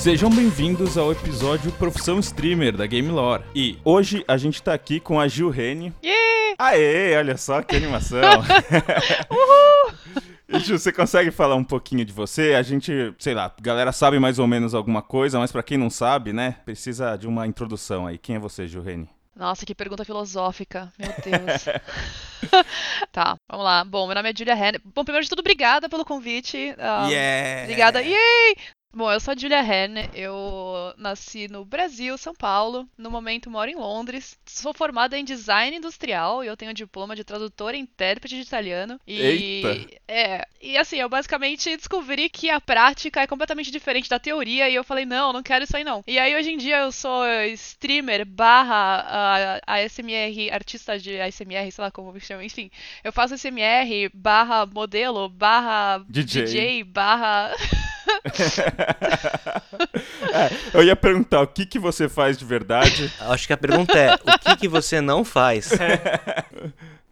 Sejam bem-vindos ao episódio Profissão Streamer da Game Lore. E hoje a gente tá aqui com a Gil Rene. Yeah! Aê, olha só que animação. Uhul! Gil, você consegue falar um pouquinho de você? A gente, sei lá, a galera sabe mais ou menos alguma coisa, mas pra quem não sabe, né, precisa de uma introdução aí. Quem é você, Gil Rene? Nossa, que pergunta filosófica. Meu Deus. tá, vamos lá. Bom, meu nome é Julia Henry. Bom, primeiro de tudo, obrigada pelo convite. Um, yeah! Obrigada. Yay! Bom, eu sou a Julia Herne, eu nasci no Brasil, São Paulo. No momento moro em Londres. Sou formada em design industrial e eu tenho diploma de tradutora e intérprete de italiano. E Eita. é, e assim, eu basicamente descobri que a prática é completamente diferente da teoria e eu falei, não, não quero isso aí não. E aí hoje em dia eu sou streamer barra ASMR, artista de ASMR, sei lá como me chama, enfim. Eu faço ASMR barra modelo barra DJ, DJ barra é, eu ia perguntar o que, que você faz de verdade. Acho que a pergunta é: o que, que você não faz?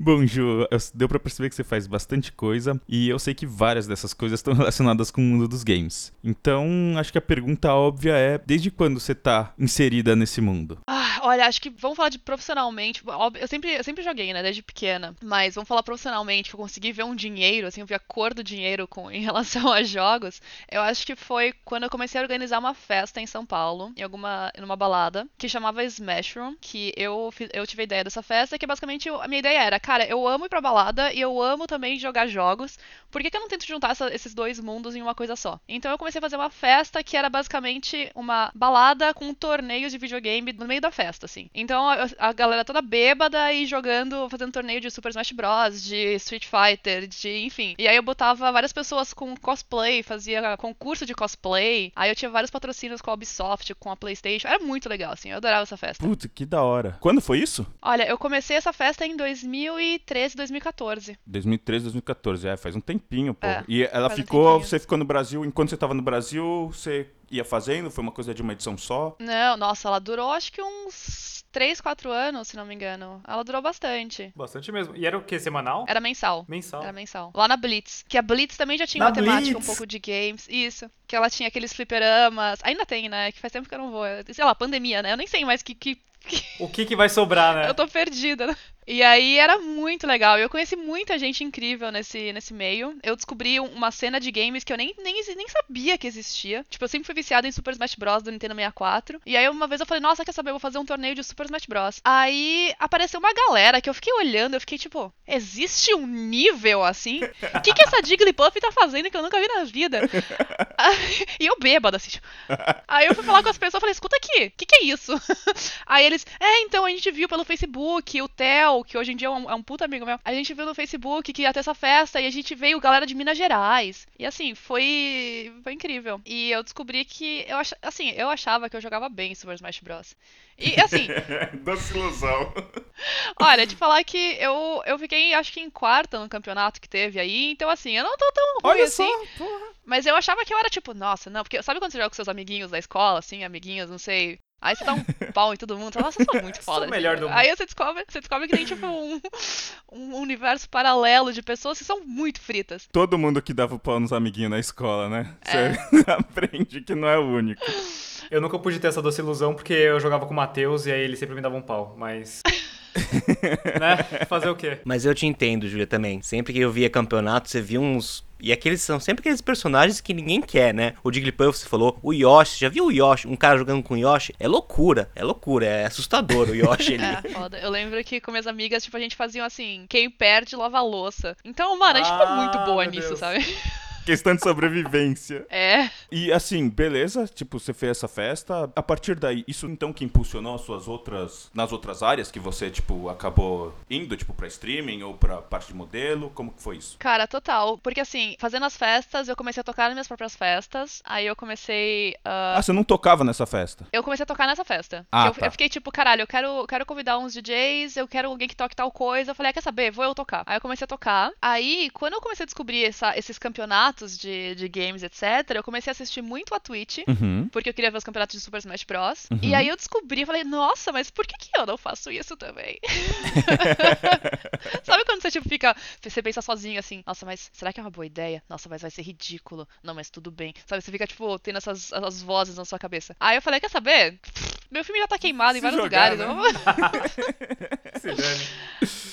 Bom, Ju, deu pra perceber que você faz bastante coisa e eu sei que várias dessas coisas estão relacionadas com o mundo dos games. Então, acho que a pergunta óbvia é: desde quando você tá inserida nesse mundo? Ah, olha, acho que vamos falar de profissionalmente. Eu sempre, eu sempre joguei, né, desde pequena. Mas vamos falar profissionalmente, que eu consegui ver um dinheiro, assim, eu vi a cor do dinheiro com, em relação a jogos. Eu acho que foi quando eu comecei a organizar uma festa em São Paulo, em alguma numa balada, que chamava Smash Room, que eu, eu tive a ideia dessa festa, que basicamente a minha ideia era cara, eu amo ir pra balada e eu amo também jogar jogos. Por que, que eu não tento juntar essa, esses dois mundos em uma coisa só? Então eu comecei a fazer uma festa que era basicamente uma balada com torneios de videogame no meio da festa, assim. Então a, a galera toda bêbada e jogando, fazendo torneio de Super Smash Bros, de Street Fighter, de enfim. E aí eu botava várias pessoas com cosplay, fazia concurso de cosplay. Aí eu tinha vários patrocínios com a Ubisoft, com a PlayStation. Era muito legal, assim. Eu adorava essa festa. Puta, que da hora. Quando foi isso? Olha, eu comecei essa festa em 2000 2013, 2014. 2013, 2014, é, faz um tempinho, pô. É, e ela ficou, um você ficou no Brasil, enquanto você tava no Brasil, você ia fazendo? Foi uma coisa de uma edição só? Não, nossa, ela durou acho que uns 3, 4 anos, se não me engano. Ela durou bastante. Bastante mesmo. E era o que? Semanal? Era mensal. Mensal. Era mensal. Lá na Blitz. Que a Blitz também já tinha na uma temática Blitz. um pouco de games. Isso. Que ela tinha aqueles fliperamas. Ainda tem, né? Que faz tempo que eu não vou. Sei lá, pandemia, né? Eu nem sei mais que, que o que, que vai sobrar, né? Eu tô perdida. E aí era muito legal. Eu conheci muita gente incrível nesse, nesse meio. Eu descobri uma cena de games que eu nem, nem, nem sabia que existia. Tipo, eu sempre fui viciada em Super Smash Bros. do Nintendo 64. E aí uma vez eu falei, nossa, quer saber? Eu vou fazer um torneio de Super Smash Bros. Aí apareceu uma galera que eu fiquei olhando, eu fiquei tipo, existe um nível assim? O que, que essa Jigglypuff tá fazendo que eu nunca vi na vida? e eu bêbada, assim. Tipo. Aí eu fui falar com as pessoas, falei, escuta aqui, o que, que é isso? Aí eles, é, então a gente viu pelo Facebook, o Theo, que hoje em dia é um, é um puta amigo meu, a gente viu no Facebook que ia ter essa festa e a gente veio galera de Minas Gerais. E assim, foi foi incrível. E eu descobri que eu ach, assim, eu achava que eu jogava bem Super Smash Bros. E assim, doce ilusão. Olha, te falar que eu eu fiquei acho que em quarta no campeonato que teve aí, então assim, eu não tô tão ruim Olha assim. Só, porra. Mas eu achava que eu era tipo, nossa, não, porque sabe quando você joga com seus amiguinhos da escola, assim, amiguinhos, não sei, Aí você dá um pau em todo mundo, nossa, eu sou muito foda. Sou o melhor do mundo. Aí você descobre, você descobre que tem, tipo, um, um universo paralelo de pessoas que são muito fritas. Todo mundo que dava o pau nos amiguinhos na escola, né? É. Você aprende que não é o único. Eu nunca pude ter essa doce ilusão porque eu jogava com o Matheus e aí ele sempre me dava um pau, mas. né? Fazer o quê? Mas eu te entendo, Júlia, também. Sempre que eu via campeonato, você via uns e aqueles são sempre aqueles personagens que ninguém quer, né? O Jigglypuff, você falou, o Yoshi, já viu o Yoshi? Um cara jogando com o Yoshi? É loucura, é loucura, é assustador o Yoshi ali. é, foda. Eu lembro que com minhas amigas, tipo, a gente fazia assim, quem perde lava a louça. Então, mano, a gente ah, ficou muito boa nisso, Deus. sabe? questão de sobrevivência. É. E assim, beleza, tipo, você fez essa festa. A partir daí, isso então que impulsionou as suas outras. nas outras áreas que você, tipo, acabou indo, tipo, pra streaming ou pra parte de modelo? Como que foi isso? Cara, total. Porque assim, fazendo as festas, eu comecei a tocar nas minhas próprias festas. Aí eu comecei. Uh... Ah, você não tocava nessa festa? Eu comecei a tocar nessa festa. Ah, eu, tá. eu fiquei tipo, caralho, eu quero, quero convidar uns DJs, eu quero alguém que toque tal coisa. Eu falei, ah, quer saber? Vou eu tocar. Aí eu comecei a tocar. Aí, quando eu comecei a descobrir essa, esses campeonatos de, de games, etc., eu comecei a assistir muito a Twitch, Uhum. porque eu queria ver os campeonatos de Super Smash Bros. Uhum. E aí eu descobri, eu falei, nossa, mas por que, que eu não faço isso também? Sabe quando você, tipo, fica. Você pensa sozinho assim, nossa, mas será que é uma boa ideia? Nossa, mas vai ser ridículo. Não, mas tudo bem. Sabe, você fica, tipo, tendo essas, essas vozes na sua cabeça. Aí eu falei, quer saber? Meu filme já tá queimado em Se vários jogar, lugares. né? vou- Se dane.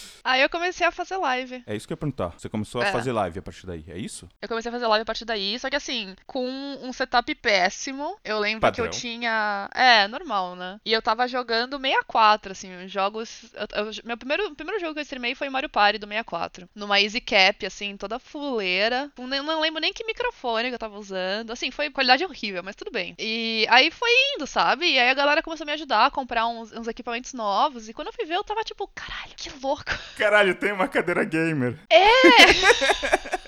Aí eu comecei a fazer live. É isso que eu ia perguntar. Você começou a É. fazer live a partir daí, é isso? Eu comecei a fazer live a partir daí, só que assim, com um setup péssimo. Eu lembro que Padrão. eu tinha. É, normal, né? E eu tava jogando 64, assim, os jogos. eu- eu- meu primeiro, primeiro jogo que eu streamei foi Mario Party do 64. Numa Easy Cap, assim, toda fuleira. Nem- Não lembro nem que microfone que eu tava usando. Assim, foi qualidade horrível, mas tudo bem. E aí foi indo, sabe? E aí a galera começou a me ajudar a comprar uns, uns equipamentos novos. E quando eu fui ver, eu tava tipo, caralho, que louco. Caralho, tem uma cadeira gamer.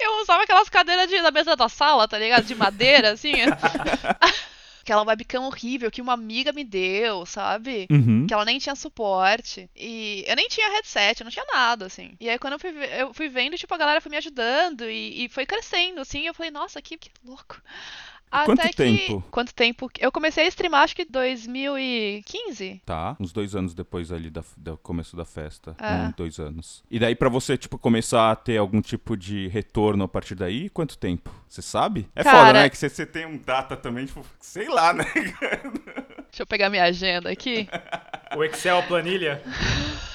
Eu usava aquelas cadeiras de, da mesa da sala, tá ligado? De madeira, assim. Aquela webcam horrível que uma amiga me deu, sabe? Uhum. Que ela nem tinha suporte. E eu nem tinha headset, eu não tinha nada, assim. E aí quando eu fui, eu fui vendo, tipo, a galera foi me ajudando e, e foi crescendo, assim. Eu falei, nossa, que, que louco. Quanto Até que- tempo? Quanto tempo? Eu comecei a streamar, acho que 2015. Tá, uns dois anos depois ali da, do começo da festa. É. Um, dois anos. E daí pra você, tipo, começar a ter algum tipo de retorno a partir daí, quanto tempo? Você sabe? É foda, Cara- né? Que você, tem um data também, tipo, sei lá, né? Deixa eu pegar minha agenda aqui. O Excel, planilha.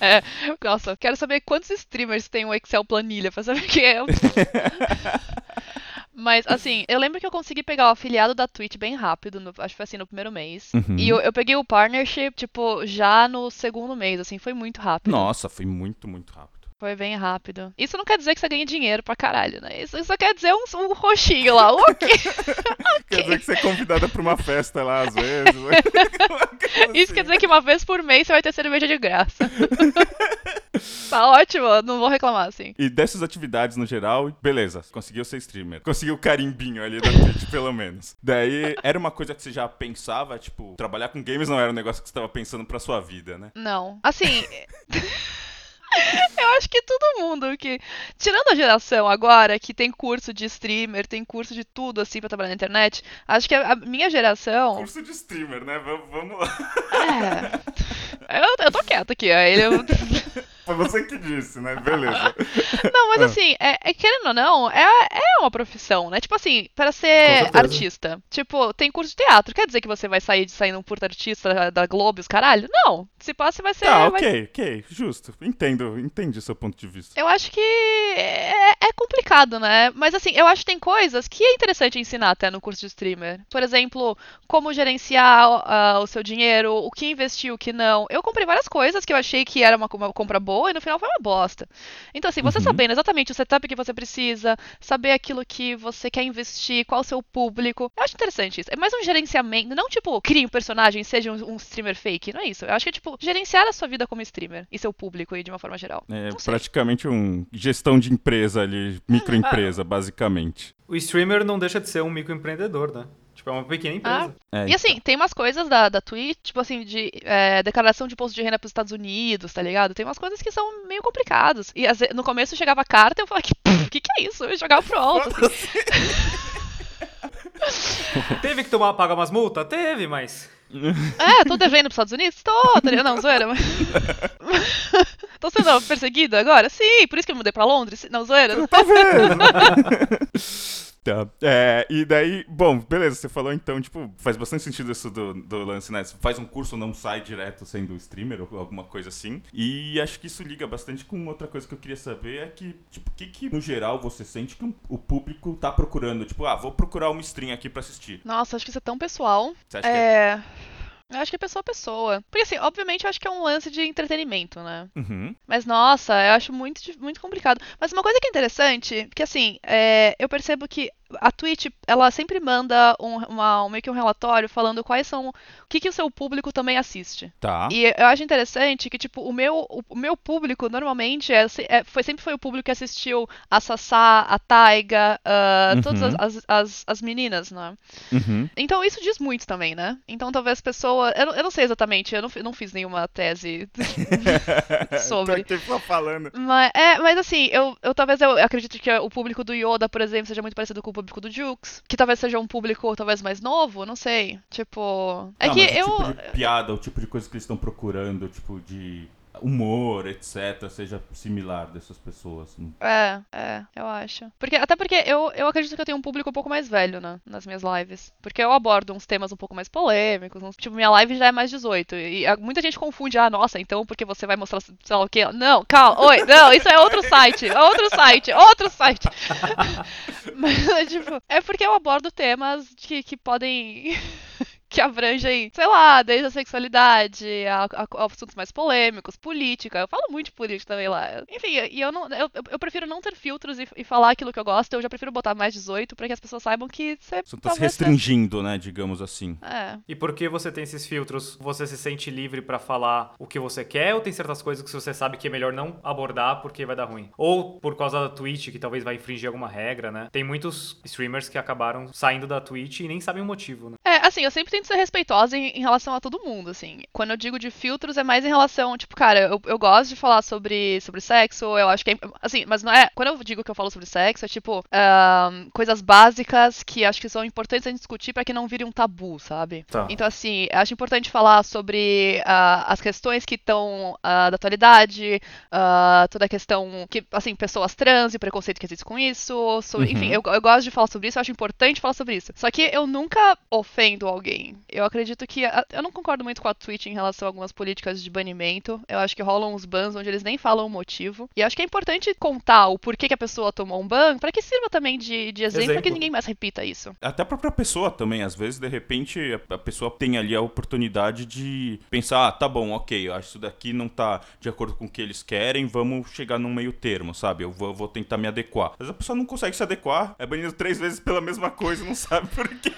É, nossa, quero saber quantos streamers tem um Excel planilha pra saber que é. Mas, assim, eu lembro que eu consegui pegar o afiliado da Twitch bem rápido, no- acho que foi assim no primeiro mês. Uhum. E eu, eu peguei o partnership, tipo, já no segundo mês, assim, foi muito rápido. Nossa, foi muito, muito rápido. Foi bem rápido. Isso não quer dizer que você ganha dinheiro pra caralho, né? Isso, só quer dizer um, um roxinho lá. Ok. Quer dizer que você é convidada pra uma festa lá, às vezes. Isso quer dizer que uma vez por mês você vai ter cerveja de graça. tá ótimo, não vou reclamar, assim. E dessas atividades no geral, beleza, conseguiu ser streamer. Conseguiu o carimbinho ali da Twitch, pelo menos. Daí, era uma coisa que você já pensava, tipo, trabalhar com games não era um negócio que você tava pensando pra sua vida, né? Não. Assim. Eu acho que todo mundo que. Tirando a geração agora, que tem curso de streamer, tem curso de tudo assim pra trabalhar na internet, acho que a minha geração. Curso de streamer, né? Vamos, lá. É. Eu, eu tô quieta aqui, ó. Ele, eu- Foi você que disse, né? Beleza. Não, mas Ah. assim, é, é- querendo ou não, é, é uma profissão, né? Tipo assim, para ser artista. Tipo, tem curso de teatro. Quer dizer que você vai sair de sair num puta artista da Globo, os caralho? Não. Se passa, você vai ser. Tá, vai ok, ok, justo. Entendo, entendi o seu ponto de vista. Eu acho que é, é complicado, né? Mas assim, eu acho que tem coisas que é interessante ensinar até no curso de streamer. Por exemplo, como gerenciar ah, o seu dinheiro, o que investir, o que não. Eu comprei várias coisas que eu achei que era uma, uma compra boa e no final foi uma bosta. Então, assim, você Uhum. sabendo exatamente o setup que você precisa, saber aquilo que você quer investir, qual o seu público. Eu acho interessante isso. É mais um gerenciamento, não tipo, crie um personagem, seja um, um streamer fake. Não é isso. Eu acho que é tipo, gerenciar a sua vida como streamer e seu público aí de uma forma geral. É praticamente um gestão de empresa ali, microempresa, basicamente. O streamer não deixa de ser um microempreendedor, né? Tipo, é uma pequena empresa. É, E assim, tem umas coisas da, da Twitch, tipo assim, de é, declaração de imposto de renda pros Estados Unidos, tá ligado? Tem umas coisas que são meio complicadas. E no começo chegava carta e eu falava, que, "Pff, que que é isso? Eu jogava pro alto. assim. Teve que tomar, pagar umas multas? Teve, mas. É, tô devendo pros Estados Unidos? Tô, tá ligado? Não, zoeira, mas... tô sendo perseguida agora? Sim, por isso que eu mudei pra Londres? Não, zoeira. Tá vendo? Tá. É, e daí, bom, beleza, você falou então, tipo, faz bastante sentido isso do, do lance, né? Você faz um curso, não sai direto sendo streamer ou alguma coisa assim. E acho que isso liga bastante com outra coisa que eu queria saber, é que, tipo, o que que, no geral, você sente que o público tá procurando? Tipo, ah, vou procurar uma stream aqui pra assistir. Nossa, acho que isso é tão pessoal. Você acha que é? Eu acho que é pessoa a pessoa. Porque assim, obviamente eu acho que é um lance de entretenimento, né? Uhum. Mas nossa, eu acho muito, muito complicado. Mas uma coisa que é interessante, que assim, é, eu percebo que a Twitch, ela sempre manda um, uma- um- meio que um relatório falando quais são. O que, que o seu público também assiste. Tá. E eu acho interessante que, tipo, o meu, o, meu público normalmente é, é- foi, sempre foi o público que assistiu a Sassá, a Taiga, todas Uhum. as, as, as, as meninas, né? Uhum. Então isso diz muito também, né? Então talvez a pessoa. Eu, não- eu não sei exatamente, eu não, não fiz nenhuma tese sobre. Tô falando. Mas, é, mas assim, eu, eu talvez eu acredito que o público do Yoda, por exemplo, seja muito parecido com o público do Jukes. Que talvez seja um público talvez mais novo, não sei. Tipo. É Não, que eu. o tipo de piada, o tipo de coisa que eles estão procurando, tipo de humor, etc., seja similar dessas pessoas. né? É, é, eu acho. Porque, até porque eu, eu acredito que eu tenho um público um pouco mais velho, né? Nas minhas lives. Porque eu abordo uns temas um pouco mais polêmicos. uns- tipo, minha live já é mais 18. E a- muita gente confunde, ah, nossa, então porque você vai mostrar, sei lá o quê. Não, calma, oi, não, isso é outro site. É outro site, outro site. Mas, é, tipo, é porque eu abordo temas que, que podem. Que abrangem, sei lá, desde a sexualidade, a, a- a assuntos mais polêmicos, política. Eu falo muito de política também lá. Enfim, e eu não. Eu, eu- prefiro não ter filtros e, e falar aquilo que eu gosto. Eu já prefiro botar mais 18 pra que as pessoas saibam que você Você tá se talvez restringindo, né, digamos assim. É. E porque você tem esses filtros, você se sente livre pra falar o que você quer ou tem certas coisas que você sabe que é melhor não abordar porque vai dar ruim? Ou por causa da Twitch, que talvez vai infringir alguma regra, né? Tem muitos streamers que acabaram saindo da Twitch e nem sabem o motivo, né? É, assim, eu sempre tento ser respeitosa em, em relação a todo mundo, assim. Quando eu digo de filtros, é mais em relação, tipo, cara, eu, eu gosto de falar sobre, sobre sexo, eu acho que é. Assim, mas não é. Quando eu digo que eu falo sobre sexo, é tipo. ahn, coisas básicas que acho que são importantes a gente discutir pra que não vire um tabu, sabe? Tá. Então, assim, acho importante falar sobre ah, as questões que estão da atualidade, ah, toda a questão que, assim, pessoas trans e o preconceito que existe com isso. so- Uhum. Enfim, eu, eu gosto de falar sobre isso, eu acho importante falar sobre isso. Só que eu nunca ofendo alguém. Eu acredito que. a- Eu não concordo muito com a Twitch em relação a algumas políticas de banimento. Eu acho que rolam uns bans onde eles nem falam o motivo. E eu acho que é importante contar o porquê que a pessoa tomou um ban, pra que sirva também de, de exemplo, pra que ninguém mais repita isso. Até a própria pessoa também, às vezes, de repente, a a pessoa tem ali a oportunidade de pensar, ah, tá bom, ok, eu acho que isso daqui não tá de acordo com o que eles querem, vamos chegar num meio termo, sabe? Eu vou, eu vou tentar me adequar. Mas a pessoa não consegue se adequar, é banido três vezes pela mesma coisa não sabe por quê.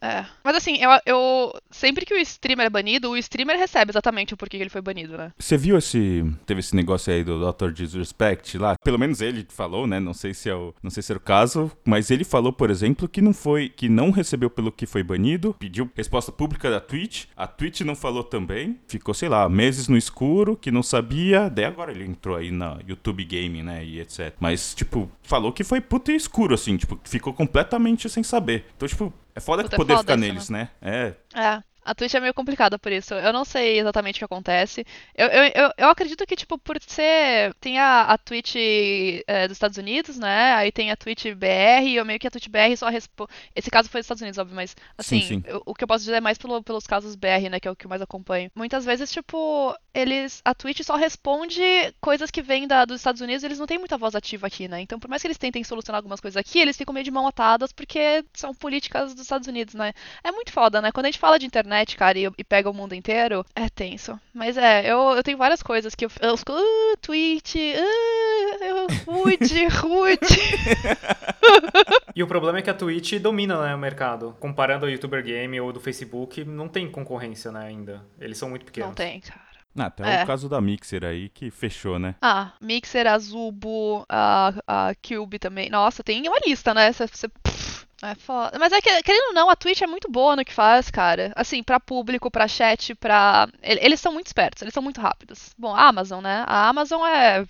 É. Mas assim, eu, eu. Sempre que o streamer é banido, o streamer recebe exatamente o porquê que ele foi banido, né? Você viu esse. Teve esse negócio aí do Dr. Disrespect lá? Pelo menos ele falou, né? Não sei se é o. Não sei se era o caso. Mas ele falou, por exemplo, que não foi. que não recebeu pelo que foi banido. Pediu resposta pública da Twitch. A Twitch não falou também. Ficou, sei lá, meses no escuro, que não sabia. Daí agora ele entrou aí na YouTube Gaming, né? E etc. Mas, tipo, falou que foi puto e escuro, assim, tipo, ficou completamente sem saber. Então, tipo, é foda Puta, que é poder foda ficar isso, neles, né? É. É. A Twitch é meio complicada por isso. Eu não sei exatamente o que acontece. Eu, eu, eu, acredito que, tipo, por ser. Tem a, a Twitch é, dos Estados Unidos, né? Aí tem a Twitch BR, e eu meio que a Twitch BR só responde. Esse caso foi dos Estados Unidos, óbvio, mas assim, Sim, sim. eu- o que eu posso dizer é mais pelo- pelos casos BR, né? Que é o que eu mais acompanho. Muitas vezes, tipo, eles. A Twitch só responde coisas que vêm da, dos Estados Unidos, eles não têm muita voz ativa aqui, né? Então, por mais que eles tentem solucionar algumas coisas aqui, eles ficam meio de mão atadas porque são políticas dos Estados Unidos, né? É muito foda, né? Quando a gente fala de internet, cara, e, e pega o mundo inteiro, é tenso. Mas é, eu, eu tenho várias coisas que eu, eu fico, uh, Twitch, uh, rude, rude. E o problema é que a Twitch domina né, o mercado. Comparando ao YouTuber Game ou do Facebook, não tem concorrência né, ainda. Eles são muito pequenos. Não tem, cara. Ah, até É. o caso da Mixer aí que fechou, né? Ah, Mixer, Azubo, a, a Cube também. Nossa, tem uma lista, né? Você, você- pff, é foda. Mas é que, querendo ou não, a Twitch é muito boa no que faz, cara. Assim, pra público, pra chat, pra. ele- Eles são muito espertos, eles são muito rápidos. Bom, a Amazon, né? A Amazon é.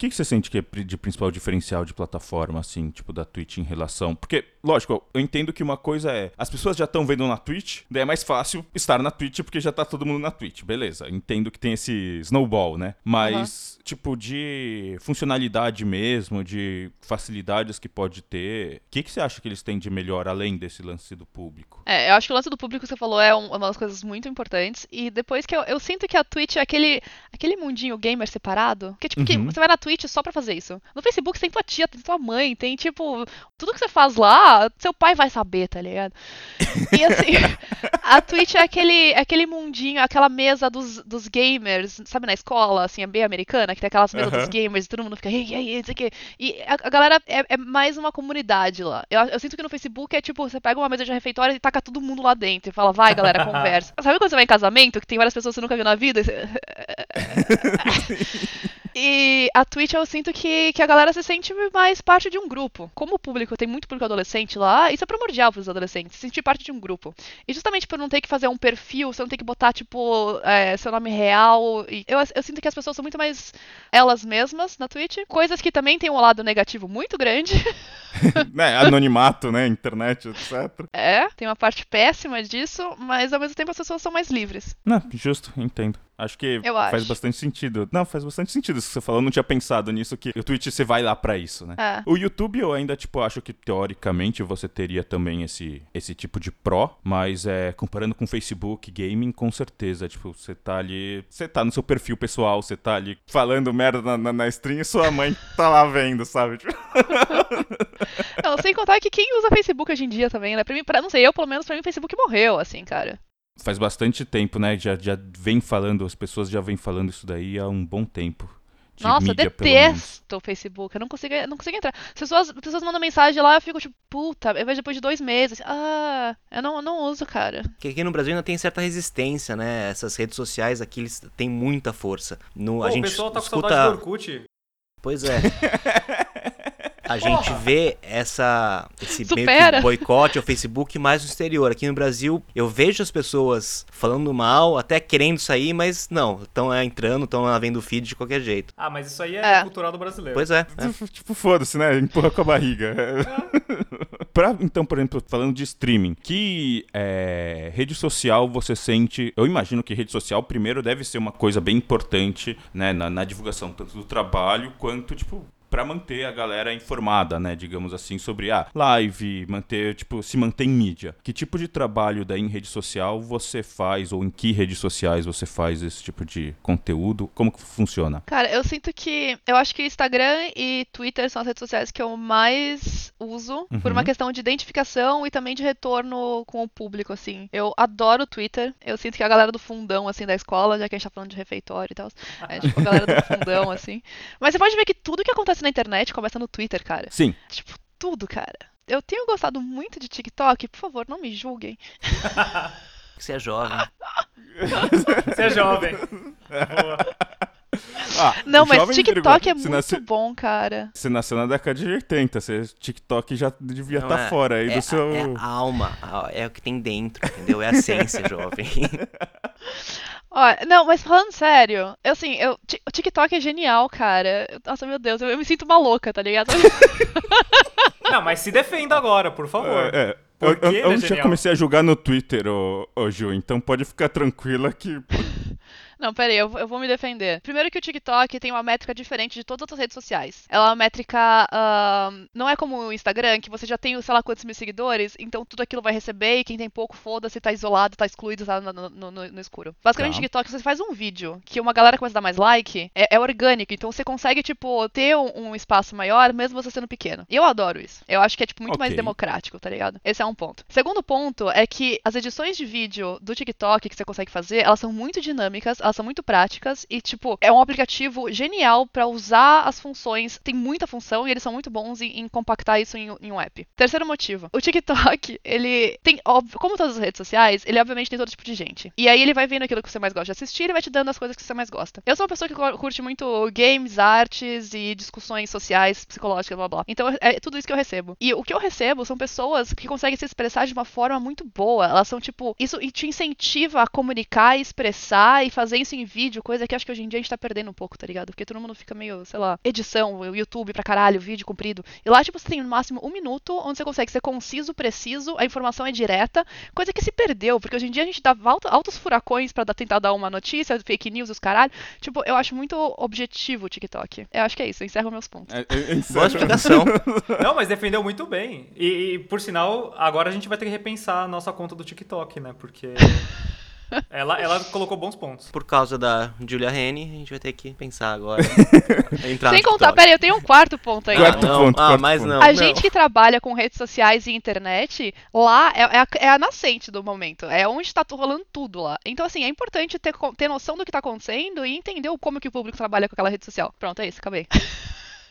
O que, que você sente que é de principal diferencial de plataforma, assim, tipo, da Twitch em relação? Porque, lógico, eu entendo que uma coisa é. As pessoas já estão vendo na Twitch, daí é mais fácil estar na Twitch porque já tá todo mundo na Twitch. Beleza, entendo que tem esse snowball, né? Mas, tipo, de funcionalidade mesmo, de facilidades que pode ter. O que, que você acha que eles têm de melhor além desse lance do público? É, eu acho que o lance do público que você falou é um- uma das coisas muito importantes. E depois que eu, eu sinto que a Twitch é aquele, aquele mundinho gamer separado. Que tipo, que Uhum. você vai na Twitch só pra fazer isso. No Facebook tem tua tia, tem tua mãe, tem tipo. Tudo que você faz lá, seu pai vai saber, tá ligado? E assim, a Twitch é aquele, é aquele mundinho, aquela mesa dos, dos gamers, sabe, na escola, assim, é bem americana, que tem aquelas mesas dos Aham. gamers e todo mundo fica, ei, ei, ei, não sei o quê. E a, a galera é, é mais uma comunidade lá. Eu, eu sinto que no Facebook é tipo, você pega uma mesa de refeitório e taca todo mundo lá dentro e fala, vai galera, conversa. Sabe quando você vai em casamento, que tem várias pessoas que você nunca viu na vida? E você- E a Twitch eu sinto que, que a galera se sente mais parte de um grupo. Como o público tem muito público adolescente lá, isso é primordial pros adolescentes, se sentir parte de um grupo. E justamente por não ter que fazer um perfil, você não ter que botar, tipo, é, seu nome real. eu, eu sinto que as pessoas são muito mais elas mesmas na Twitch. Coisas que também tem um lado negativo muito grande. né? Anonimato, né? Internet, etc. É, tem uma parte péssima disso, mas ao mesmo tempo as pessoas são mais livres. Não, justo, entendo. Acho que Eu faz acho. bastante sentido. Não, faz bastante sentido isso que você falou. Eu não tinha pensado nisso, que o Twitch você vai lá pra isso, né? É. O YouTube eu ainda, tipo, acho que teoricamente você teria também esse, esse tipo de pro, mas é, comparando com Facebook Gaming, com certeza, tipo, você tá ali, você tá no seu perfil pessoal, você tá ali falando merda na, na, na stream e sua mãe tá lá vendo, sabe? Tipo, Não, sem contar que quem usa Facebook hoje em dia também, né? Pra mim, pra, não sei, eu pelo menos, pra mim, o Facebook morreu, assim, cara. faz bastante tempo, né? Já, já vem falando, as pessoas já vêm falando isso daí há um bom tempo. De Nossa, eu mídia, menos. detesto o Facebook. Eu não consigo, eu não consigo entrar. As pessoas, as pessoas mandam mensagem lá, eu fico tipo, puta, eu vejo depois de dois meses. Ah, eu não, eu não uso, cara. Porque aqui no Brasil ainda tem certa resistência, né? Essas redes sociais aqui eles têm muita força. No, Pô, a o gente pessoal tá com escuta... saudade do Orkut. Pois é. A gente vê essa esse meio Supera. que boicote ao Facebook mais no exterior. Aqui no Brasil, eu vejo as pessoas falando mal, até querendo sair, mas não, estão entrando, estão lá vendo o feed de qualquer jeito. Ah, mas isso aí é, É. cultural do brasileiro. Pois é. é. Tipo, foda-se, né? Empurra com a barriga. pra, então, por exemplo, falando de streaming, que é, rede social você sente. Eu imagino que rede social, primeiro, deve ser uma coisa bem importante, né? Na, na divulgação, tanto do trabalho quanto, tipo. Pra manter a galera informada, né? Digamos assim, sobre a live, manter, tipo, se manter em mídia. Que tipo de trabalho daí em rede social você faz, ou em que redes sociais você faz esse tipo de conteúdo? Como que funciona? Cara, eu sinto que. Eu acho que Instagram e Twitter são as redes sociais que eu mais uso por uma Uhum. questão de identificação e também de retorno com o público, assim. Eu adoro o Twitter. Eu sinto que a galera do fundão, assim, da escola, já que a gente tá falando de refeitório e tal. É tipo a galera do fundão, assim. Mas você pode ver que tudo que acontece na internet começa no Twitter, cara. Sim, Tipo, tudo, cara. Eu tenho gostado muito de TikTok, por favor, não me julguem. Você é jovem. Você é jovem. Boa. Ah, Não, mas TikTok é muito nasce- bom, cara. Você nasceu na década de 80, você, TikTok já devia estar é- fora aí é, do seu. a, é a alma, é o que tem dentro, entendeu? É a essência, jovem. Ó, não, mas falando sério, eu assim, eu, o TikTok é genial, cara. Nossa, meu Deus, eu, eu me sinto uma louca, tá ligado? Não, mas se defenda agora, por favor. É, é. Por Eu, eu, é eu já genial? comecei a jogar no Twitter, ô, ô Ju, então pode ficar tranquila que. Não, peraí, eu, eu vou me defender. Primeiro que o TikTok tem uma métrica diferente de todas as outras redes sociais. Ela é uma métrica. ahn, não é como o Instagram, que você já tem, sei lá, quantos mil seguidores, então tudo aquilo vai receber e quem tem pouco, foda-se, tá isolado, tá excluído, tá no, no- no- no escuro. Basicamente, Tá. no TikTok, você faz um vídeo que uma galera começa a dar mais like, é, é orgânico, então você consegue, tipo, ter um, um espaço maior, mesmo você sendo pequeno. E eu adoro isso. Eu acho que é, tipo, muito mais Ok. democrático, tá ligado? Esse é um ponto. Segundo ponto é que as edições de vídeo do TikTok que você consegue fazer, elas são muito dinâmicas, elas são muito práticas e, tipo, é um aplicativo genial pra usar as funções. Tem muita função e eles são muito bons em, em compactar isso em, em um app. Terceiro motivo. O TikTok, ele tem, óbvio, como todas as redes sociais, ele obviamente tem todo tipo de gente. E aí ele vai vendo aquilo que você mais gosta de assistir e vai te dando as coisas que você mais gosta. Eu sou uma pessoa que cur- curte muito games, artes e discussões sociais, psicológicas, blá blá. Então é tudo isso que eu recebo. E o que eu recebo são pessoas que conseguem se expressar de uma forma muito boa. Elas são tipo, isso te incentiva a comunicar, expressar e fazer isso em vídeo, coisa que acho que hoje em dia a gente tá perdendo um pouco, tá ligado? Porque todo mundo fica meio, sei lá, edição, YouTube pra caralho, vídeo comprido. E lá, tipo, você tem no máximo um minuto onde você consegue ser conciso, preciso, a informação é direta, coisa que se perdeu, porque hoje em dia a gente dá alto- altos furacões pra dar- tentar dar uma notícia, fake news os caralho. Tipo, eu acho muito objetivo o TikTok. Eu acho que é isso, eu encerro meus pontos. É Boa explicação. Não, mas defendeu muito bem. E, e, por sinal, agora a gente vai ter que repensar a nossa conta do TikTok, né? Porque ela, ela colocou bons pontos. Por causa da Julia Rene, a gente vai ter que pensar agora. Entrar Sem contar, peraí, eu tenho um quarto ponto aí. Ah, Quarto não, ponto, ah, quarto mas ponto. não. A não. gente que trabalha com redes sociais e internet, lá é, é a, é a nascente do momento. É onde tá rolando tudo lá. Então, assim, é importante ter, ter noção do que tá acontecendo e entender o- como que o público trabalha com aquela rede social. Pronto, é isso, acabei.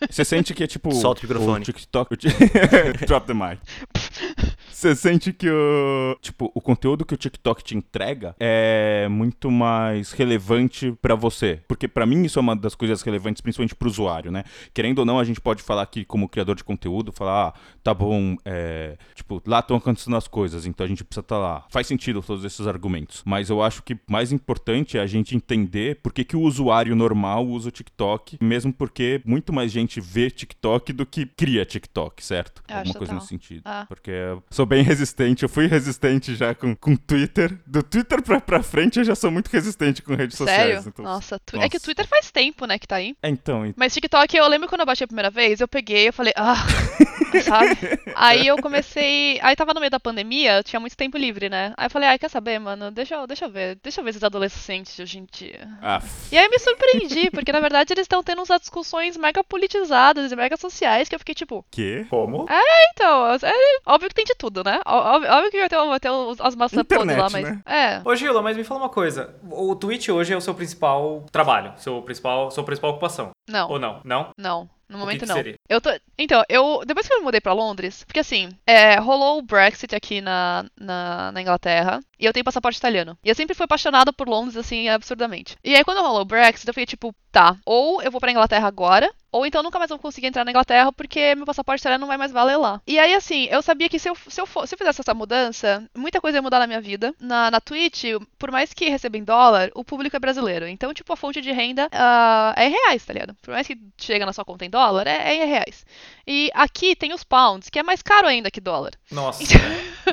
Você sente que é tipo. Solta o microfone. TikTok. o ti- Drop the mic. Você sente que o. Tipo, o conteúdo que o TikTok te entrega é muito mais relevante pra você. Porque pra mim isso é uma das coisas relevantes, principalmente pro usuário, né? Querendo ou não, a gente pode falar aqui como criador de conteúdo, falar, ah, tá bom, é. Tipo, lá estão acontecendo as coisas, então a gente precisa estar lá. Faz sentido todos esses argumentos. Mas eu acho que mais importante é a gente entender por que, que o usuário normal usa o TikTok, mesmo porque muito mais gente vê TikTok do que cria TikTok, certo? Eu Alguma coisa total. nesse sentido. Ah. Porque sou bem resistente. Eu fui resistente já com, com Twitter. Do Twitter pra, pra frente eu já sou muito resistente com redes Sério? sociais. Então... Nossa, tu... Nossa. é que o Twitter faz tempo, né, que tá aí. É, então, e- Mas TikTok, eu lembro quando eu baixei a primeira vez, eu peguei, eu falei, ah, sabe? Aí eu comecei. Aí tava no meio da pandemia, eu tinha muito tempo livre, né? Aí eu falei, ai, quer saber, mano? Deixa eu, deixa eu ver, deixa eu ver esses adolescentes de hoje em dia. ah, E aí eu me surpreendi, porque na verdade eles estão tendo umas discussões mega politizadas e mega sociais que eu fiquei tipo, que? Como? então, é, óbvio que tem de tudo, né? Ó- Óbvio, óbvio que vai ter, vai ter os- as maçãs podres Internet, lá, mas. né? É. Ô, Gila, mas me fala uma coisa. O Twitch hoje é o seu principal trabalho, seu principal, sua principal ocupação. Não, Ou não? Não? não. No O que momento que não. seria? Eu tô. Então, eu. Depois que eu me mudei pra Londres, porque assim, é, rolou o Brexit aqui na, na, na Inglaterra, e eu tenho passaporte italiano. E eu sempre fui apaixonada por Londres, assim, absurdamente. E aí, quando rolou o Brexit, eu fiquei tipo, tá, ou eu vou pra Inglaterra agora, ou então nunca mais vou conseguir entrar na Inglaterra porque meu passaporte italiano não vai mais valer lá. E aí, assim, eu sabia que se eu, se eu, for- se eu fizesse essa mudança, muita coisa ia mudar na minha vida. Na, na Twitch, por mais que receba em dólar, o público é brasileiro. Então, tipo, a fonte de renda ah, é em reais, tá ligado? Por mais que chega na sua conta em dólar, é, é em reais. E aqui tem os pounds, que é mais caro ainda que dólar. Nossa.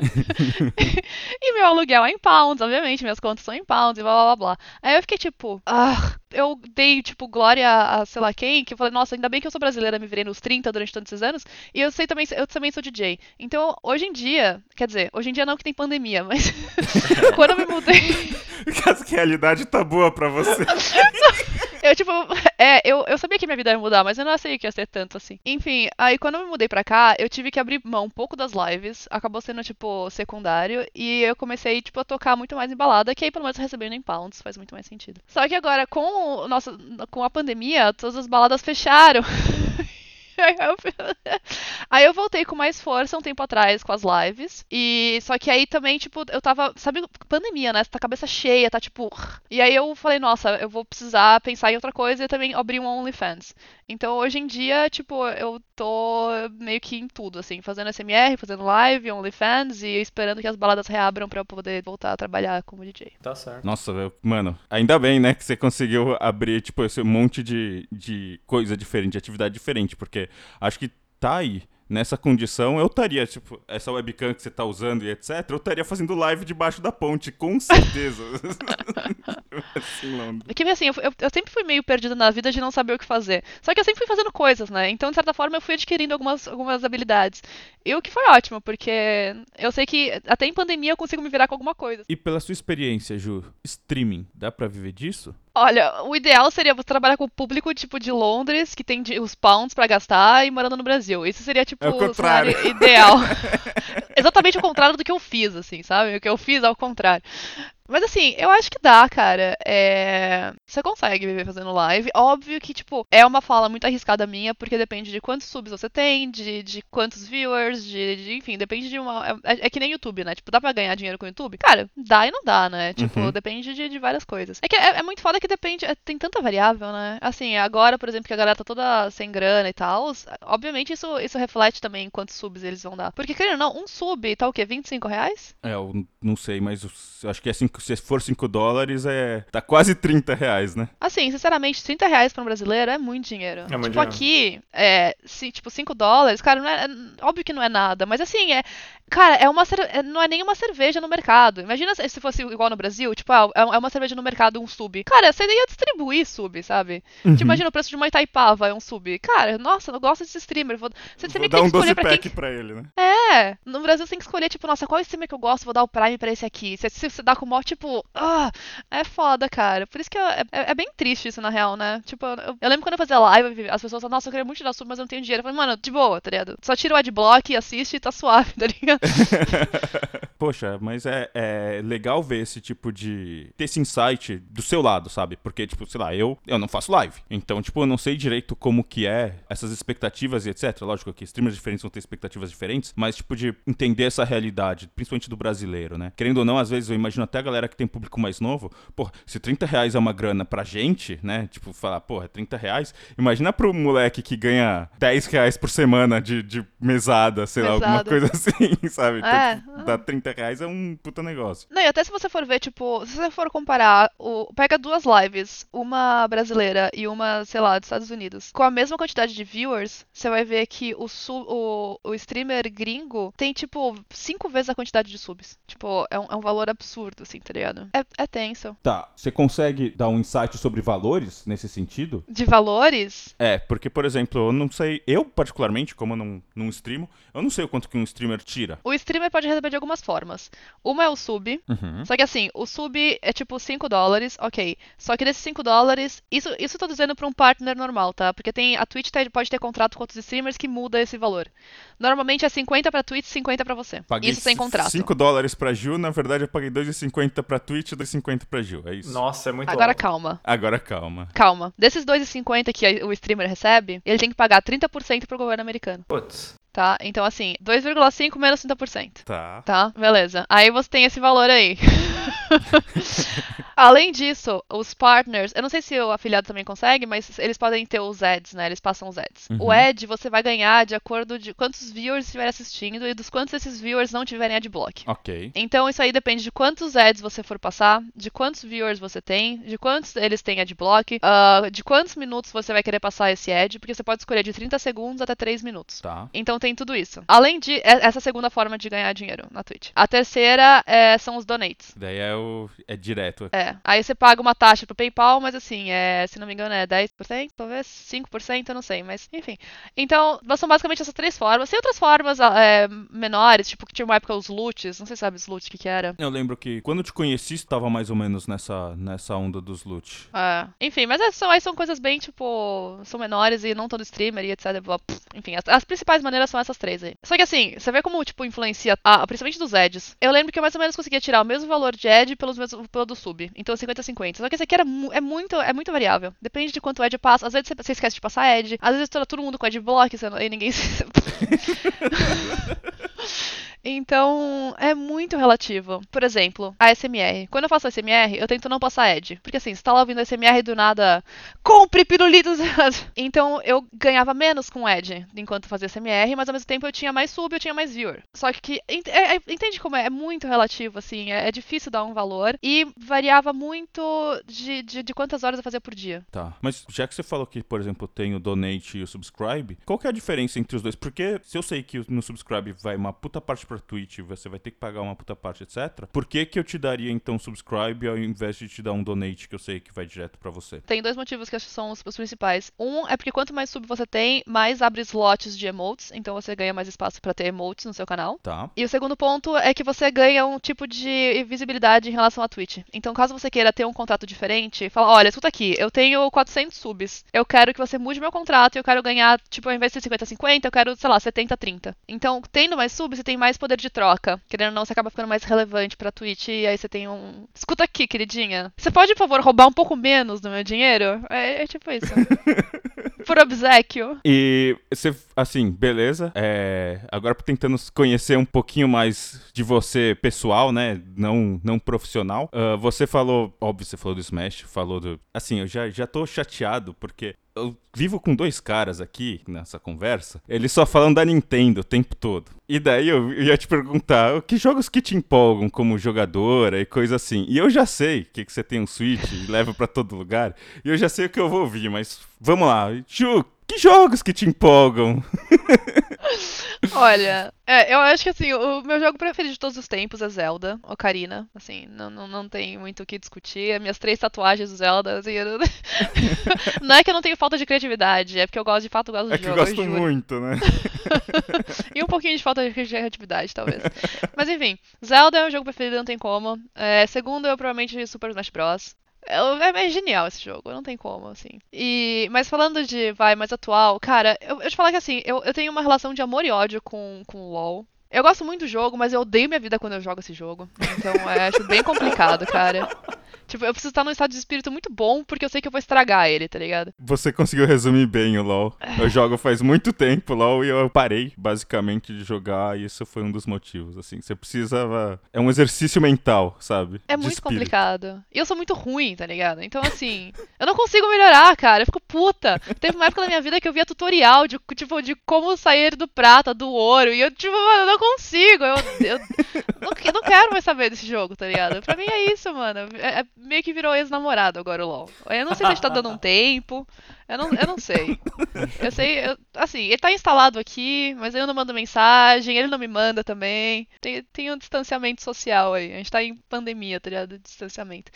e meu aluguel é em pounds, obviamente, minhas contas são em pounds e blá blá blá blá. Aí eu fiquei tipo, ah, eu dei tipo glória a sei lá quem, que eu falei, nossa, ainda bem que eu sou brasileira, me virei nos 30 durante todos esses anos, e eu sei também, eu também sou DJ. Então, hoje em dia, quer dizer, hoje em dia não que tem pandemia, mas quando eu me mudei, Caso que a realidade tá boa pra você. eu tipo, é, eu, eu sabia que minha vida ia mudar, mas eu não achei que ia ser tanto assim. Enfim, aí quando eu me mudei pra cá, eu tive que abrir mão um pouco das lives, acabou sendo tipo secundário, e eu comecei tipo a tocar muito mais em balada, que aí pelo menos recebendo em pounds, faz muito mais sentido. Só que agora com o nosso, com a pandemia, todas as baladas fecharam. Aí eu- voltei com mais força um tempo atrás com as lives. E só que aí também, tipo, eu tava. Sabe, pandemia, né? Você tá cabeça cheia, tá tipo. E aí eu falei, nossa, eu vou precisar pensar em outra coisa e também abrir um OnlyFans. Então hoje em dia, tipo, eu tô meio que em tudo, assim, fazendo SMR, fazendo live, OnlyFans e esperando que as baladas reabram pra eu poder voltar a trabalhar como DJ. Tá certo. Nossa, eu- mano, ainda bem, né, que você conseguiu abrir, tipo, esse monte de, de coisa diferente, de atividade diferente, porque acho que tá aí. Nessa condição, eu estaria, tipo, essa webcam que você tá usando e etc, eu estaria fazendo live debaixo da ponte, com certeza. assim, Londres. Porque, assim, eu, eu- sempre fui meio perdida na vida de não saber o que fazer. Só que eu sempre fui fazendo coisas, né? Então, de certa forma, eu fui adquirindo algumas, algumas habilidades. E o que foi ótimo, porque eu sei que até em pandemia eu consigo me virar com alguma coisa. E pela sua experiência, Ju, streaming, dá pra viver disso? Olha, o ideal seria você trabalhar com o público, tipo, de Londres, que tem os pounds pra gastar e morando no Brasil. Isso seria, tipo, É o contrário. cenário ideal. Exatamente o contrário do que eu fiz, assim, sabe? O que eu fiz ao contrário. Mas assim, eu acho que dá, cara. É... Você consegue viver fazendo live. Óbvio que, tipo, é uma fala muito arriscada minha, porque depende de quantos subs você tem, de, de quantos viewers, de, de- Enfim, depende de uma. É, é que nem YouTube, né? Tipo, dá pra ganhar dinheiro com o YouTube? Cara, dá e não dá, né? Tipo, Uhum. depende de, de várias coisas. É que é, é muito foda que depende. é- tem tanta variável, né? Assim, agora, por exemplo, que a galera tá toda sem grana e tal, obviamente isso, isso reflete também em quantos subs eles vão dar. Porque, querendo ou não, um sub tá o quê? 25 reais? É, eu não sei, mas eu acho que é cinco, se for 5 dólares, é. Tá quase 30 reais, né? Assim, sinceramente, 30 reais pra um brasileiro é muito dinheiro. É muito tipo, dinheiro. aqui, é, se, tipo, 5 dólares, cara, não é, é- óbvio que não é nada, mas assim, é. Cara, é uma é- não é nem uma cerveja no mercado. Imagina se se fosse igual no Brasil, tipo, ah, é é uma cerveja no mercado, um sub. Cara, você ia distribuir sub, sabe? Uhum. Tipo, imagina o preço de uma Itaipava, é um sub. Cara, nossa, eu gosto desse streamer. Vou, você, Vou dar tem um que escolher 12 pra quem pack pra ele, né? é, no Brasil você tem que escolher, tipo, nossa, qual streamer que eu gosto, vou dar o Prime pra esse aqui. Se você dá com o maior, tipo, ah, é foda, cara. Por isso que eu- é, é- é bem triste isso, na real, né? Tipo, eu, eu lembro quando eu fazia live, as pessoas falavam, nossa, eu queria muito tirar sub, mas eu não tenho dinheiro. Eu falei, mano, de boa, tá ligado? Só tira o adblock, assiste e tá suave, tá ligado? Poxa, mas é, é legal ver esse tipo de. ter esse insight do seu lado, sabe? Porque, tipo, sei lá, eu, eu não faço live. Então, tipo, eu não sei direito como que é essas expectativas e etc. Lógico que streamers diferentes vão ter expectativas diferentes, mas, tipo, de entender essa realidade, principalmente do brasileiro, né? Querendo ou não, às vezes eu imagino até a galera que tem público mais novo, porra, se 30 reais é uma grana pra gente, né? Tipo, falar, porra, 30 reais. Imagina pro moleque que ganha 10 reais por semana de, de mesada, sei lá, alguma Mesada. coisa assim, sabe? Então, É. tipo, dá 30 reais é um puta negócio. Não, e até se você for ver, tipo, se você for comparar, o, pega duas lives, uma brasileira e uma, sei lá, dos Estados Unidos, com a mesma quantidade de viewers, você vai ver que o, o, o streamer gringo tem, tipo, cinco vezes a quantidade de subs. Tipo, é um, é um valor absurdo, assim, tá ligado? É, é tenso. Tá, você consegue dar um insight sobre valores nesse sentido? De valores, É, porque, por exemplo, eu não sei, eu particularmente, como eu não, não streamo, eu não sei o quanto que um streamer tira. o streamer pode receber de algumas formas. Uma é o sub, Uhum. Só que assim, o sub é tipo 5 dólares, ok. Só que desses 5 dólares, isso, isso eu tô dizendo pra um partner normal, tá? Porque tem, a Twitch tá- pode ter contrato com outros streamers que muda esse valor. Normalmente é 50 pra Twitch, 50 pra você. Paguei isso sem contrato. 5 dólares pra Gil, na verdade eu paguei 2,50 pra Twitch e 2,50 pra Gil, é isso. Nossa, é muito Agora alto. calma. Agora calma. Calma. Desses 2,50 que o streamer recebe, ele tem que pagar 30% pro governo americano, Putz. Tá? Então assim, 2,5 menos 30%. Tá. Tá, beleza. Aí você tem esse valor aí. Além disso, os partners, eu não sei se o afiliado também consegue, mas eles podem ter os ads, né? Eles passam os ads. Uhum. O ad você vai ganhar de acordo de quantos viewers estiverem assistindo e dos quantos esses viewers não tiverem adblock. Ok. Então isso aí depende de quantos ads você for passar, de quantos viewers você tem, de quantos eles têm adblock, ah, de quantos minutos você vai querer passar esse ad, porque você pode escolher de 30 segundos até 3 minutos. Tá. Então tem tudo isso. Além de essa segunda forma de ganhar dinheiro na Twitch. A terceira é, são os donates. Daí é o. É direto. É. Aí você paga uma taxa pro PayPal, mas assim, é, se não me engano, é 10%, talvez 5%, eu não sei, mas enfim. Então, são basicamente essas três formas. Tem outras formas é, menores, tipo que tinha uma época os loots, não sei se sabe os loots o que, que era. Eu lembro que quando eu te conheci, você tava mais ou menos nessa, nessa onda dos loot. É. Enfim, mas é, são, aí são coisas bem, tipo, são menores e não todo streamer e etc. Enfim, as, as principais maneiras são essas três aí. Só que assim, você vê como, tipo, influencia, a, principalmente dos ads. Eu lembro que eu mais ou menos conseguia tirar o mesmo valor de ad pelos mesmos, pelo do sub. Então 50-50. Só que esse aqui era, é, muito, é muito variável. Depende de quanto ad passa. Às vezes você, esquece de passar ad. Às vezes tá todo mundo com você não- e ninguém se... Então, é muito relativo. Por exemplo, a SMR. Quando eu faço SMR, eu tento não passar ad. Porque assim, você tá lá ouvindo SMR do nada, compre pirulitos. então, eu ganhava menos com ad enquanto fazia SMR, mas ao mesmo tempo eu tinha mais sub, eu tinha mais viewer. Só que, é- é- entende como é? É muito relativo, assim. É, é difícil dar um valor. E variava muito de, de, de quantas horas eu fazia por dia. Tá. Mas já que você falou que, por exemplo, tem o donate e o subscribe, qual que é a diferença entre os dois? Porque se eu sei que no subscribe vai uma puta parte pra Twitch, você vai ter que pagar uma puta parte, etc. Por que que eu te daria então subscribe ao invés de te dar um donate que eu sei que vai direto pra você? Tem dois motivos que acho que são os, os principais. Um é porque quanto mais sub você tem, mais abre slots de emotes, então você ganha mais espaço pra ter emotes no seu canal. Tá. E o segundo ponto é que você ganha um tipo de visibilidade em relação à Twitch. Então, caso você queira ter um contrato diferente, fala: olha, escuta aqui, eu tenho 400 subs, eu quero que você mude meu contrato e eu quero ganhar, tipo, ao invés de 50-50, eu quero, sei lá, 70-30. Então, tendo mais subs, você tem mais poder de troca. Querendo ou não, você acaba ficando mais relevante pra Twitch e aí você tem um. Escuta aqui, queridinha. Você pode, por favor, roubar um pouco menos do meu dinheiro? É, é tipo isso. por obsequio. E você, assim, beleza. É, agora tentando conhecer um pouquinho mais de você pessoal, né? Não, não profissional. Ah, você falou, óbvio, você falou do Smash, falou do. Assim, eu já, já tô chateado porque. Eu vivo com dois caras aqui nessa conversa, eles só falam da Nintendo o tempo todo. E daí eu ia te perguntar, que jogos que te empolgam como jogadora e coisa assim. E eu já sei que, que você tem um Switch e leva pra todo lugar, e eu já sei o que eu vou ouvir, mas vamos lá. Ju, que jogos que te empolgam? Olha, é, eu acho que assim, o meu jogo preferido de todos os tempos é Zelda, Ocarina. Assim, não, não, não tem muito o que discutir. As minhas três tatuagens do Zelda, assim, eu não... é que eu não tenho falta de criatividade, é porque eu gosto, de fato, eu gosto do É que eu jogo. gosto juro. muito, né? e um pouquinho de falta de criatividade, talvez. Mas enfim, Zelda é o meu jogo preferido, não tem como. É, segundo, eu provavelmente Super Smash Bros. É, é genial esse jogo, não tem como, assim. E, mas falando de, vai, mais atual, cara, eu, eu te falar que assim, eu, eu tenho uma relação de amor e ódio com, com o LoL. Eu gosto muito do jogo, mas eu odeio minha vida quando eu jogo esse jogo. Então, eu acho bem complicado, cara. Tipo, eu preciso estar num estado de espírito muito bom, porque eu sei que eu vou estragar ele, tá ligado? Você conseguiu resumir bem o LoL. Eu jogo faz muito tempo LoL e eu parei, basicamente, de jogar e isso foi um dos motivos, assim. Você precisava... É um exercício mental, sabe? É De muito espírito. complicado. E eu sou muito ruim, tá ligado? Então, assim, eu não consigo melhorar, cara. Eu fico puta. Teve uma época da minha vida que eu via tutorial de, tipo, de como sair do prata, do ouro. E eu, tipo, mano, eu não consigo. Eu, eu, não, eu não quero mais saber desse jogo, tá ligado? Pra mim é isso, mano. É, é meio que virou ex-namorado agora o LoL. Eu não sei se a gente tá dando um tempo. Eu não, eu não sei. Eu sei, eu- assim, ele tá instalado aqui, mas eu não mando mensagem, ele não me manda também. Tem, tem um distanciamento social aí. A gente tá em pandemia, tá ligado? Distanciamento.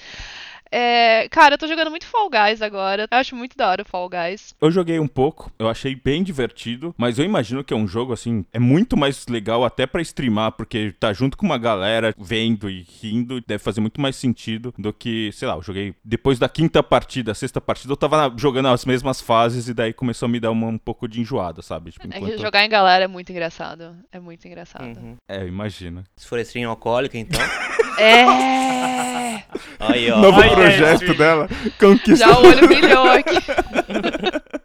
É, cara, eu tô jogando muito Fall Guys agora. Eu acho muito da hora o Fall Guys. Eu joguei um pouco, eu achei bem divertido, mas eu imagino que é um jogo assim, é muito mais legal até pra streamar, porque tá junto com uma galera vendo e rindo, deve fazer muito mais sentido do que, sei lá, eu joguei depois da quinta partida, sexta partida, eu tava jogando as mesmas fases e daí começou a me dar uma- um pouco de enjoada, sabe? Tipo, É que enquanto... jogar em galera é muito engraçado. É muito engraçado. Uhum. É, imagina. Se for stream alcoólica, então. É! Aí, ó. Novo Ai, projeto gente. dela, conquista. Já o olho brilhou aqui.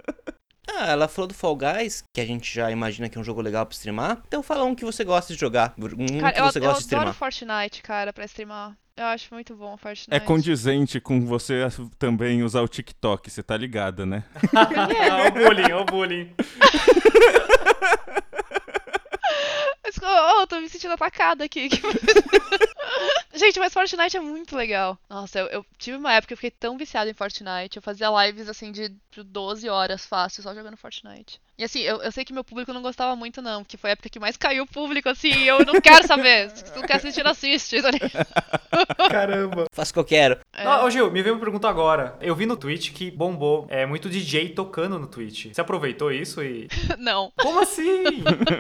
Ah, ela falou do Fall Guys, que a gente já imagina que é um jogo legal pra streamar. Então fala um que você gosta de jogar. Um Cara, que eu, você eu gosta de adoro streamar. Fortnite, cara, pra streamar. Eu acho muito bom o Fortnite. É condizente com você também usar o TikTok, você tá ligada, né? Ah, o bullying, o bullying. Mas, oh, eu tô me sentindo atacada aqui. Gente, mas Fortnite é muito legal. Nossa, eu, eu tive uma época que eu fiquei tão viciada em Fortnite. Eu fazia lives assim de, de 12 horas fácil só jogando Fortnite. E assim, eu, eu sei que meu público não gostava muito, não, porque foi a época que mais caiu o público, assim, e eu não quero saber. Se tu não quer assistir, não assiste. tá? Caramba. Faço o que eu quero. É. Ô Gil, me veio uma pergunta agora. Eu vi no Twitch que bombou. É muito DJ tocando no Twitch. Você aproveitou isso e. Não. Como assim?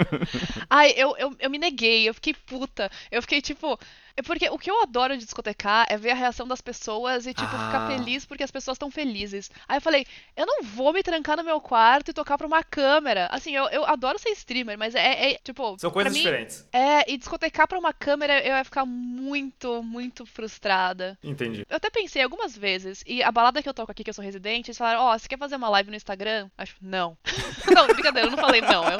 Ai, eu, eu, eu me neguei, eu fiquei puta. Eu fiquei tipo. É porque o que eu adoro de discotecar é ver a reação das pessoas e, tipo, ficar Ah. feliz porque as pessoas estão felizes. Aí eu falei, eu não vou me trancar no meu quarto e tocar pra uma câmera. Assim, eu, eu adoro ser streamer, mas é, é, tipo. São coisas mim, diferentes. É, e discotecar pra uma câmera eu ia ficar muito, muito frustrada. Entendi. Eu até pensei algumas vezes, e a balada que eu toco aqui, que eu sou residente, eles falaram, ó, você quer fazer uma live no Instagram? Acho, não. não, brincadeira, eu não falei não. Eu...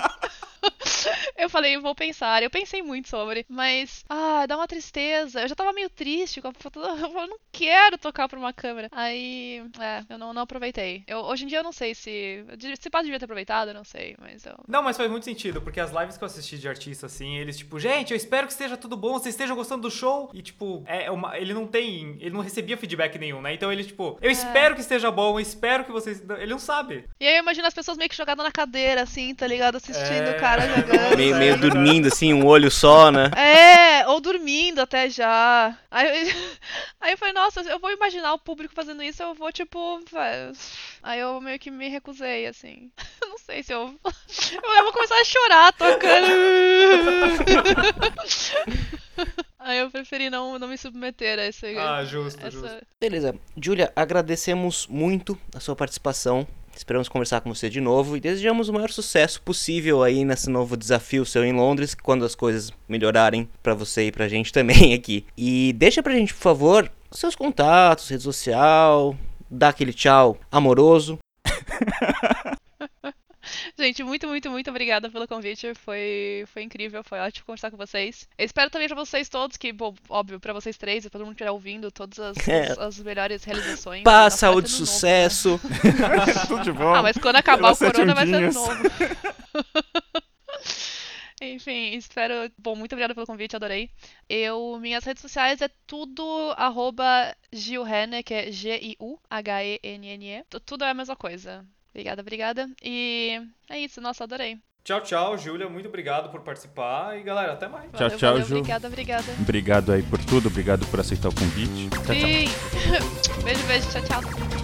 eu falei, vou pensar. Eu pensei muito sobre, mas, ah, dá uma tristeza. Eu já tava meio triste com a foto. Eu não quero tocar pra uma câmera. Aí, é, eu não, não aproveitei. Eu, hoje em dia eu não sei se. Se pode devia ter aproveitado, eu não sei, mas eu. Não, mas faz muito sentido, porque as lives que eu assisti de artista, assim, eles, tipo, gente, eu espero que esteja tudo bom, vocês estejam gostando do show. E, tipo, é uma, ele não tem. Ele não recebia feedback nenhum, né? Então ele, tipo, eu espero que esteja bom, eu espero que vocês. Ele não sabe. E aí eu imagino as pessoas meio que jogadas na cadeira, assim, tá ligado? Assistindo É. o cara jogando. Meio, meio dormindo, assim, um olho só, né? É, ou dormindo até já. Aí, eu- aí eu falei, nossa, eu vou imaginar o público fazendo isso, eu vou, tipo. Aí eu meio que me recusei, assim. Não sei se eu. Eu vou começar a chorar tocando. Aí eu preferi não, não me submeter a esse. Ah, justo, essa... justo. Beleza. Julia, agradecemos muito a sua participação. Esperamos conversar com você de novo e desejamos o maior sucesso possível aí nesse novo desafio seu em Londres, quando as coisas melhorarem pra você e pra gente também aqui. E deixa pra gente, por favor, seus contatos, rede social, dá aquele tchau amoroso. Gente, muito, muito, muito obrigada pelo convite. Foi, foi incrível, foi ótimo conversar com vocês. Eu espero também pra vocês todos, que, bom, óbvio, pra vocês três e pra todo mundo que estiver ouvindo, todas as, É. as, as melhores realizações. Paz, saúde, ano novo, né? sucesso. Tudo de bom. Ah, mas quando acabar o corona vai ser novo. Enfim, espero. Bom, muito obrigada pelo convite, adorei. Eu, minhas redes sociais é tudo arroba Gilhene, que é G-I-U-H-E-N-N-E. Tu- Tudo é a mesma coisa. Obrigada, obrigada. E é isso, nossa, adorei. Tchau, tchau, Júlia. Muito obrigado por participar. E galera, até mais. Tchau, Valeu, tchau, valeu, Ju. Obrigada, obrigada. Obrigado aí por tudo, obrigado por aceitar o convite. Tchau, tchau. Sim. beijo, beijo, tchau, tchau.